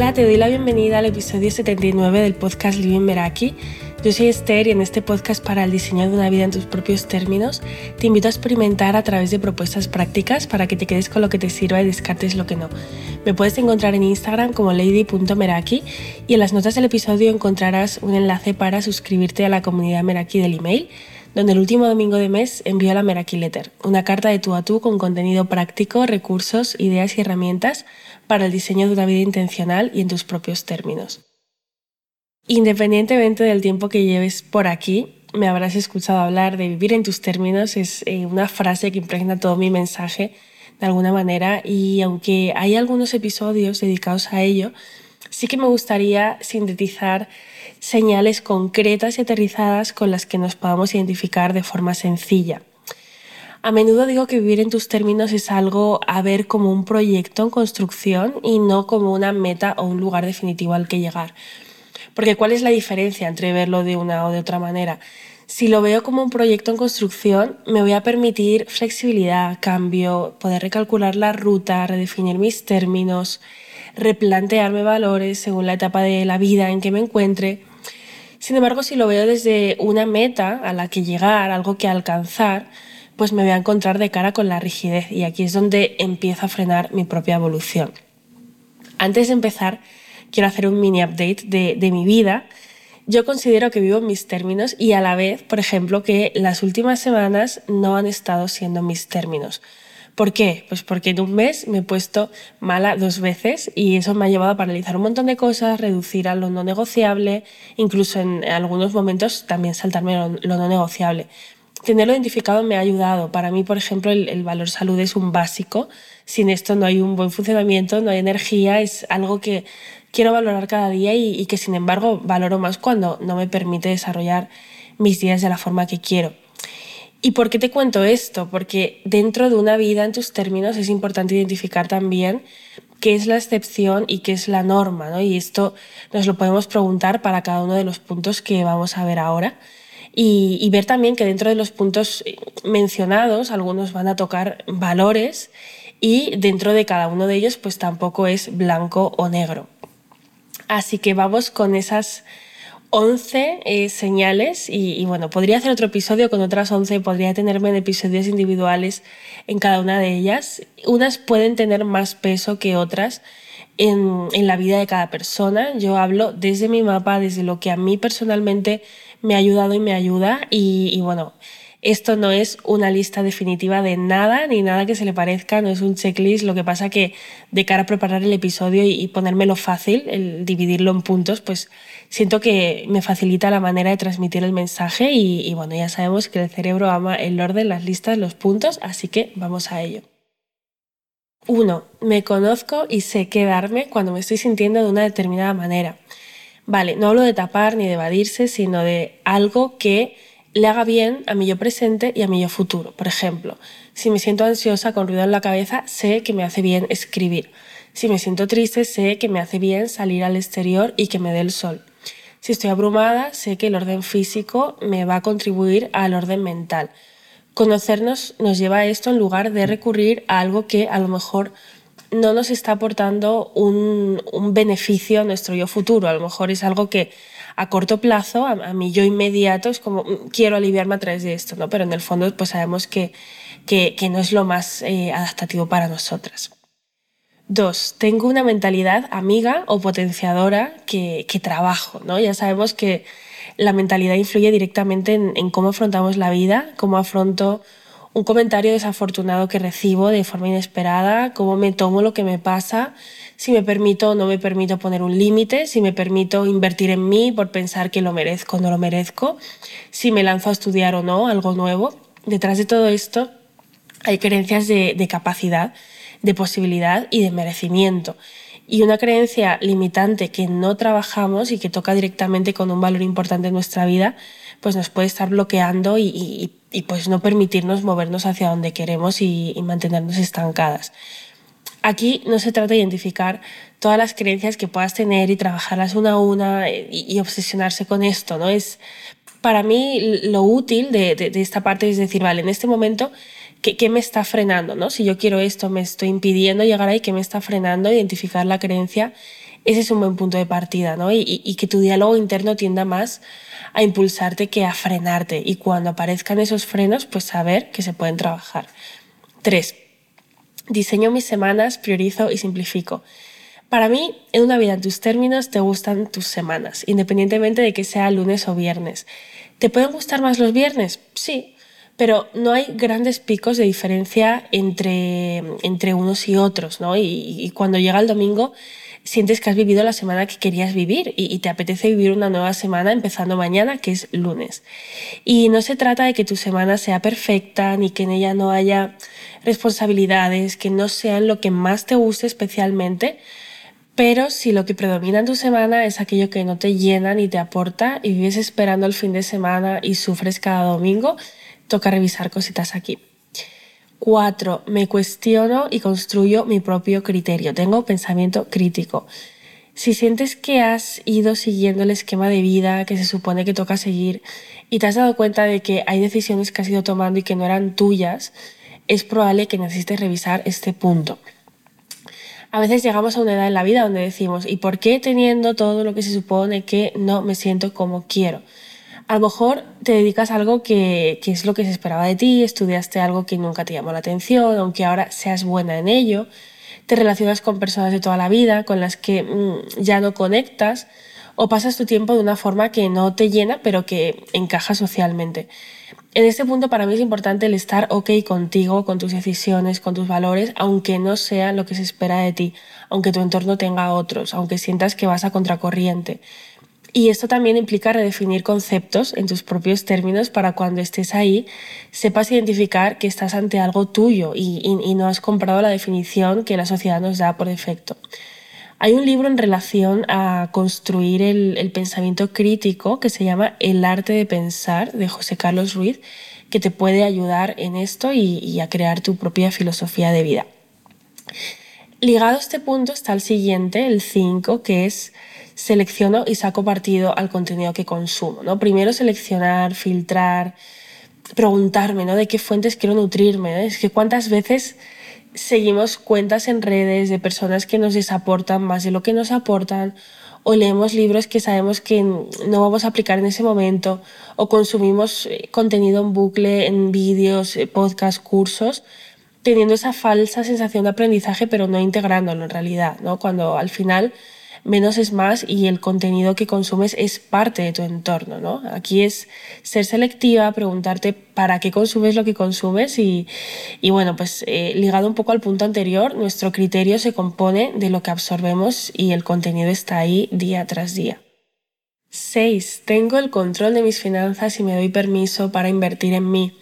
Hola, te doy la bienvenida al episodio 79 del podcast Living Meraki. Yo soy Esther y en este podcast para el diseño de una vida en tus propios términos te invito a experimentar a través de propuestas prácticas para que te quedes con lo que te sirva y descartes lo que no. Me puedes encontrar en Instagram como lady.meraki y en las notas del episodio encontrarás un enlace para suscribirte a la comunidad Meraki del email donde el último domingo de mes envío la Meraki Letter, una carta de tú a tú con contenido práctico, recursos, ideas y herramientas para el diseño de una vida intencional y en tus propios términos. Independientemente del tiempo que lleves por aquí, me habrás escuchado hablar de vivir en tus términos, es eh, una frase que impregna todo mi mensaje de alguna manera y aunque hay algunos episodios dedicados a ello, sí que me gustaría sintetizar señales concretas y aterrizadas con las que nos podamos identificar de forma sencilla. A menudo digo que vivir en tus términos es algo a ver como un proyecto en construcción y no como una meta o un lugar definitivo al que llegar. Porque ¿cuál es la diferencia entre verlo de una o de otra manera? Si lo veo como un proyecto en construcción, me voy a permitir flexibilidad, cambio, poder recalcular la ruta, redefinir mis términos, replantearme valores según la etapa de la vida en que me encuentre. Sin embargo, si lo veo desde una meta a la que llegar, algo que alcanzar, pues me voy a encontrar de cara con la rigidez y aquí es donde empiezo a frenar mi propia evolución. Antes de empezar, quiero hacer un mini update de, de mi vida. Yo considero que vivo en mis términos y a la vez, por ejemplo, que las últimas semanas no han estado siendo mis términos. ¿Por qué? Pues porque en un mes me he puesto mala dos veces y eso me ha llevado a paralizar un montón de cosas, reducir a lo no negociable, incluso en algunos momentos también saltarme lo, no negociable. Tenerlo identificado me ha ayudado. Para mí, por ejemplo, el, valor salud es un básico. Sin esto no hay un buen funcionamiento, no hay energía, es algo que quiero valorar cada día y que sin embargo valoro más cuando no me permite desarrollar mis días de la forma que quiero. ¿Y por qué te cuento esto? Porque dentro de una vida en tus términos es importante identificar también qué es la excepción y qué es la norma, ¿no? Y esto nos lo podemos preguntar para cada uno de los puntos que vamos a ver ahora. Y, ver también que dentro de los puntos mencionados, algunos van a tocar valores y dentro de cada uno de ellos pues tampoco es blanco o negro. Así que vamos con esas 11 eh, señales y, bueno, podría hacer otro episodio con otras 11, podría tenerme en episodios individuales en cada una de ellas. Unas pueden tener más peso que otras en, en la vida de cada persona. Yo hablo desde mi mapa, desde lo que a mí personalmente me ha ayudado y me ayuda y, y bueno, esto no es una lista definitiva de nada, ni nada que se le parezca, no es un checklist. Lo que pasa que de cara a preparar el episodio y, ponérmelo fácil, el dividirlo en puntos, pues siento que me facilita la manera de transmitir el mensaje y, y bueno, ya sabemos que el cerebro ama el orden, las listas, los puntos, así que vamos a ello. Uno, me conozco y sé quedarme cuando me estoy sintiendo de una determinada manera. Vale, no hablo de tapar ni de evadirse, sino de algo que le haga bien a mi yo presente y a mi yo futuro. Por ejemplo, si me siento ansiosa con ruido en la cabeza, sé que me hace bien escribir. Si me siento triste, sé que me hace bien salir al exterior y que me dé el sol. Si estoy abrumada, sé que el orden físico me va a contribuir al orden mental. Conocernos nos lleva a esto en lugar de recurrir a algo que a lo mejor no nos está aportando un, un beneficio a nuestro yo futuro. A lo mejor es algo que a corto plazo, a, mi yo inmediato, es como mm, quiero aliviarme a través de esto, ¿no? Pero en el fondo pues sabemos que, que, no es lo más eh, adaptativo para nosotras. Dos, tengo una mentalidad amiga o potenciadora que, que trabajo, ¿no? Ya sabemos que la mentalidad influye directamente en, en cómo afrontamos la vida, cómo afronto un comentario desafortunado que recibo de forma inesperada, cómo me tomo lo que me pasa, si me permito o no me permito poner un límite, si me permito invertir en mí por pensar que lo merezco o no lo merezco, si me lanzo a estudiar o no algo nuevo. Detrás de todo esto hay creencias de, de capacidad, de posibilidad y de merecimiento. Y una creencia limitante que no trabajamos y que toca directamente con un valor importante en nuestra vida, pues nos puede estar bloqueando y, y, pues no permitirnos movernos hacia donde queremos y, y mantenernos estancadas. Aquí no se trata de identificar todas las creencias que puedas tener y trabajarlas una a una y, y obsesionarse con esto, ¿no? Es para mí lo útil de, de, de, esta parte es decir, vale, en este momento ¿Qué, me está frenando? ¿no? Si yo quiero esto, me estoy impidiendo llegar ahí, ¿qué me está frenando? Identificar la creencia ese es un buen punto de partida, ¿no? Y, y, que tu diálogo interno tienda más a impulsarte que a frenarte. Y cuando aparezcan esos frenos, pues saber que se pueden trabajar. Tres, diseño mis semanas, priorizo y simplifico. Para mí, en una vida en tus términos, te gustan tus semanas, independientemente de que sea lunes o viernes. ¿Te pueden gustar más los viernes? Sí, pero no hay grandes picos de diferencia entre, entre unos y otros, ¿no? Y, cuando llega el domingo, sientes que has vivido la semana que querías vivir y, y, te apetece vivir una nueva semana empezando mañana, que es lunes. Y no se trata de que tu semana sea perfecta ni que en ella no haya responsabilidades, que no sean lo que más te guste especialmente, pero si lo que predomina en tu semana es aquello que no te llena ni te aporta y vives esperando el fin de semana y sufres cada domingo, toca revisar cositas aquí. Cuatro, me cuestiono y construyo mi propio criterio. Tengo pensamiento crítico. Si sientes que has ido siguiendo el esquema de vida que se supone que toca seguir y te has dado cuenta de que hay decisiones que has ido tomando y que no eran tuyas, es probable que necesites revisar este punto a veces llegamos a una edad en la vida donde decimos, ¿y por qué teniendo todo lo que se supone que no me siento como quiero? A lo mejor te dedicas a algo que, es lo que se esperaba de ti, estudiaste algo que nunca te llamó la atención, aunque ahora seas buena en ello, te relacionas con personas de toda la vida con las que mm, ya no conectas o pasas tu tiempo de una forma que no te llena pero que encaja socialmente. En este punto para mí es importante el estar ok contigo, con tus decisiones, con tus valores, aunque no sea lo que se espera de ti, aunque tu entorno tenga otros, aunque sientas que vas a contracorriente. Y esto también implica redefinir conceptos en tus propios términos para cuando estés ahí sepas identificar que estás ante algo tuyo y, y no has comprado la definición que la sociedad nos da por defecto. Hay un libro en relación a construir el, pensamiento crítico que se llama El arte de pensar de José Carlos Ruiz, que te puede ayudar en esto y, a crear tu propia filosofía de vida. Ligado a este punto está el siguiente, el 5, que es selecciono y saco partido al contenido que consumo. ¿no? Primero seleccionar, filtrar, preguntarme ¿no? de qué fuentes quiero nutrirme. Es que cuántas veces seguimos cuentas en redes de personas que nos desaportan más de lo que nos aportan, o leemos libros que sabemos que no vamos a aplicar en ese momento, o consumimos eh, contenido en bucle, en vídeos, eh, podcasts, cursos, teniendo esa falsa sensación de aprendizaje, pero no integrándolo en realidad, ¿no? Cuando al final menos es más y el contenido que consumes es parte de tu entorno, ¿no? Aquí es ser selectiva, preguntarte para qué consumes lo que consumes y, bueno, pues eh, ligado un poco al punto anterior, nuestro criterio se compone de lo que absorbemos y el contenido está ahí día tras día. 6. Tengo el control de mis finanzas y me doy permiso para invertir en mí.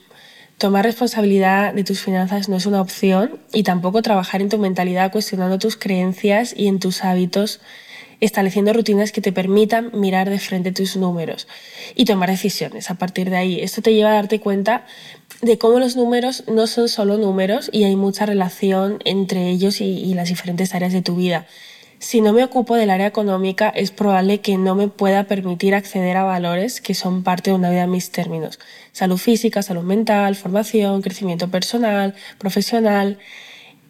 Tomar responsabilidad de tus finanzas no es una opción y tampoco trabajar en tu mentalidad cuestionando tus creencias y en tus hábitos estableciendo rutinas que te permitan mirar de frente tus números y tomar decisiones a partir de ahí. Esto te lleva a darte cuenta de cómo los números no son solo números y hay mucha relación entre ellos y, las diferentes áreas de tu vida. Si no me ocupo del área económica, es probable que no me pueda permitir acceder a valores que son parte de una vida en mis términos. Salud física, salud mental, formación, crecimiento personal, profesional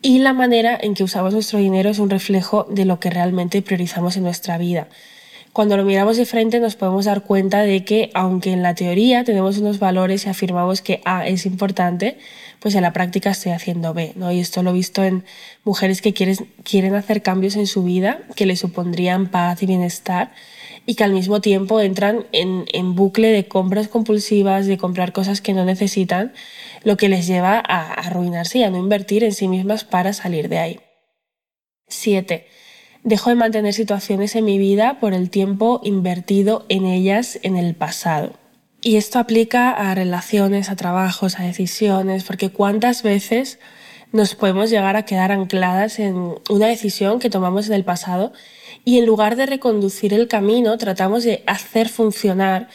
y la manera en que usamos nuestro dinero es un reflejo de lo que realmente priorizamos en nuestra vida. Cuando lo miramos de frente nos podemos dar cuenta de que aunque en la teoría tenemos unos valores y afirmamos que A es importante, pues en la práctica estoy haciendo B. ¿no? Y esto lo he visto en mujeres que quieren, quieren hacer cambios en su vida que les supondrían paz y bienestar y que al mismo tiempo entran en, en bucle de compras compulsivas, de comprar cosas que no necesitan lo que les lleva a arruinarse y a no invertir en sí mismas para salir de ahí. 7. Dejo de mantener situaciones en mi vida por el tiempo invertido en ellas en el pasado. Y esto aplica a relaciones, a trabajos, a decisiones, porque cuántas veces nos podemos llegar a quedar ancladas en una decisión que tomamos en el pasado y en lugar de reconducir el camino tratamos de hacer funcionar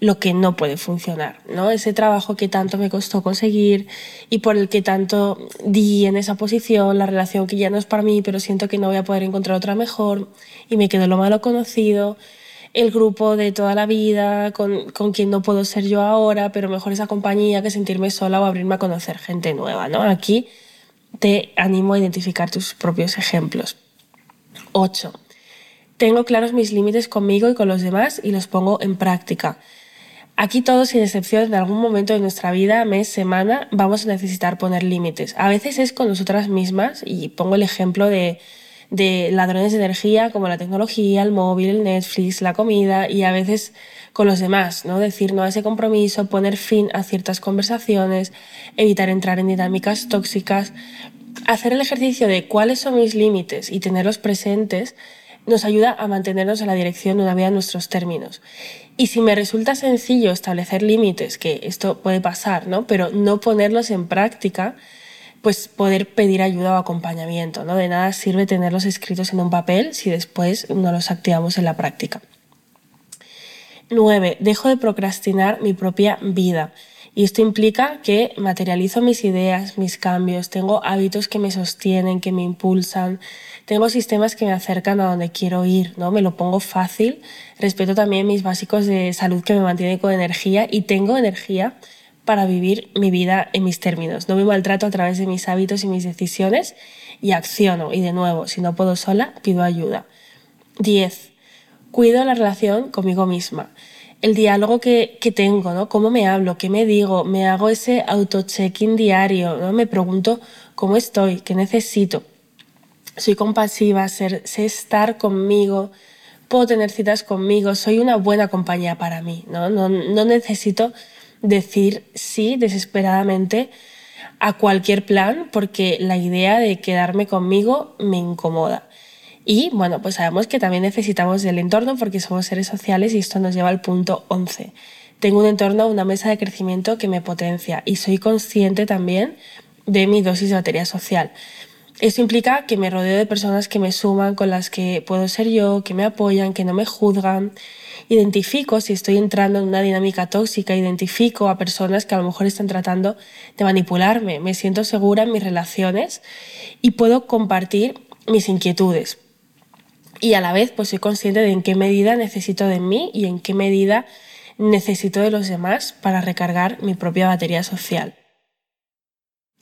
lo que no puede funcionar, ¿no? Ese trabajo que tanto me costó conseguir y por el que tanto di en esa posición, la relación que ya no es para mí, pero siento que no voy a poder encontrar otra mejor y me quedo lo malo conocido, el grupo de toda la vida, con, con quien no puedo ser yo ahora, pero mejor esa compañía que sentirme sola o abrirme a conocer gente nueva, ¿no? Aquí te animo a identificar tus propios ejemplos. 8 Tengo claros mis límites conmigo y con los demás y los pongo en práctica. Aquí todos, sin excepción, en algún momento de nuestra vida, mes, semana, vamos a necesitar poner límites. A veces es con nosotras mismas y pongo el ejemplo de, de ladrones de energía como la tecnología, el móvil, el Netflix, la comida y a veces con los demás, ¿no? Decir no a ese compromiso, poner fin a ciertas conversaciones, evitar entrar en dinámicas tóxicas, hacer el ejercicio de cuáles son mis límites y tenerlos presentes nos ayuda a mantenernos en la dirección de una vida en nuestros términos. Y si me resulta sencillo establecer límites, que esto puede pasar, ¿no? Pero no ponerlos en práctica, pues poder pedir ayuda o acompañamiento, ¿no? De nada sirve tenerlos escritos en un papel si después no los activamos en la práctica. 9. Dejo de procrastinar mi propia vida. Y esto implica que materializo mis ideas, mis cambios, tengo hábitos que me sostienen, que me impulsan, tengo sistemas que me acercan a donde quiero ir, ¿no? Me lo pongo fácil, respeto también mis básicos de salud que me mantienen con energía y tengo energía para vivir mi vida en mis términos. No me maltrato a través de mis hábitos y mis decisiones y acciono. Y de nuevo, si no puedo sola, pido ayuda. 10. Cuido la relación conmigo misma el diálogo que, tengo, ¿no? Cómo me hablo, qué me digo, me hago ese auto-check-in diario, ¿no? Me pregunto cómo estoy, qué necesito. Soy compasiva, sé estar conmigo, puedo tener citas conmigo, soy una buena compañía para mí, ¿no? No, no necesito decir sí desesperadamente a cualquier plan porque la idea de quedarme conmigo me incomoda. Y bueno, pues sabemos que también necesitamos del entorno porque somos seres sociales y esto nos lleva al punto 11. Tengo un entorno, una mesa de crecimiento que me potencia y soy consciente también de mi dosis de batería social. Esto implica que me rodeo de personas que me suman, con las que puedo ser yo, que me apoyan, que no me juzgan. Identifico si estoy entrando en una dinámica tóxica, identifico a personas que a lo mejor están tratando de manipularme. Me siento segura en mis relaciones y puedo compartir mis inquietudes y a la vez pues soy consciente de en qué medida necesito de mí y en qué medida necesito de los demás para recargar mi propia batería social.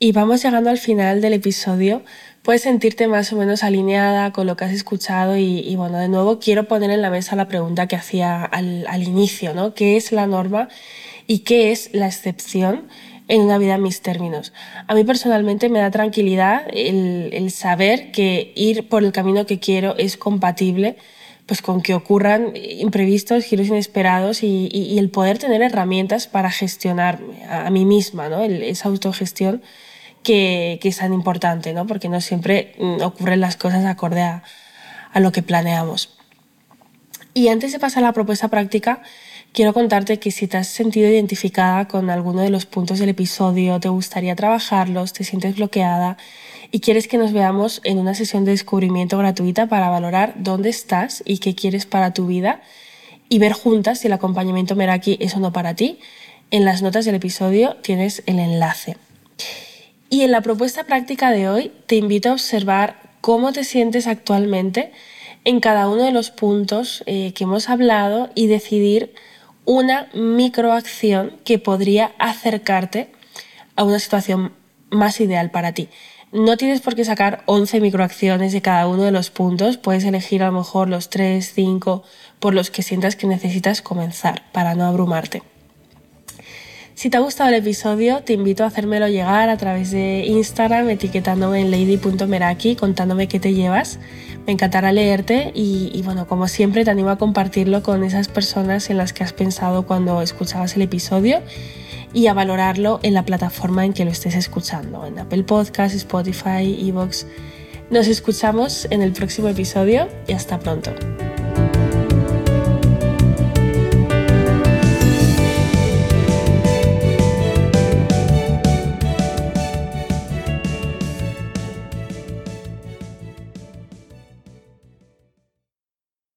Y vamos llegando al final del episodio. Puedes sentirte más o menos alineada con lo que has escuchado y, bueno, de nuevo quiero poner en la mesa la pregunta que hacía al, inicio, ¿no? ¿Qué es la norma y qué es la excepción en una vida en mis términos. A mí personalmente me da tranquilidad el, saber que ir por el camino que quiero es compatible pues con que ocurran imprevistos, giros inesperados y, el poder tener herramientas para gestionar a, mí misma, ¿no? esa autogestión que, es tan importante, ¿no? porque no siempre mm, ocurren las cosas acorde a, a lo que planeamos. Y antes de pasar a la propuesta práctica, quiero contarte que si te has sentido identificada con alguno de los puntos del episodio, te gustaría trabajarlos, te sientes bloqueada y quieres que nos veamos en una sesión de descubrimiento gratuita para valorar dónde estás y qué quieres para tu vida y ver juntas si el acompañamiento Meraki es o no para ti, en las notas del episodio tienes el enlace. Y en la propuesta práctica de hoy te invito a observar cómo te sientes actualmente en cada uno de los puntos eh, que hemos hablado y decidir una microacción que podría acercarte a una situación más ideal para ti. No tienes por qué sacar 11 microacciones de cada uno de los puntos, puedes elegir a lo mejor los 3, 5 por los que sientas que necesitas comenzar para no abrumarte. Si te ha gustado el episodio, te invito a hacérmelo llegar a través de Instagram etiquetándome en lady.meraki contándome qué te llevas me encantará leerte y, bueno, como siempre te animo a compartirlo con esas personas en las que has pensado cuando escuchabas el episodio y a valorarlo en la plataforma en que lo estés escuchando, en Apple Podcasts, Spotify, Evox. Nos escuchamos en el próximo episodio y hasta pronto.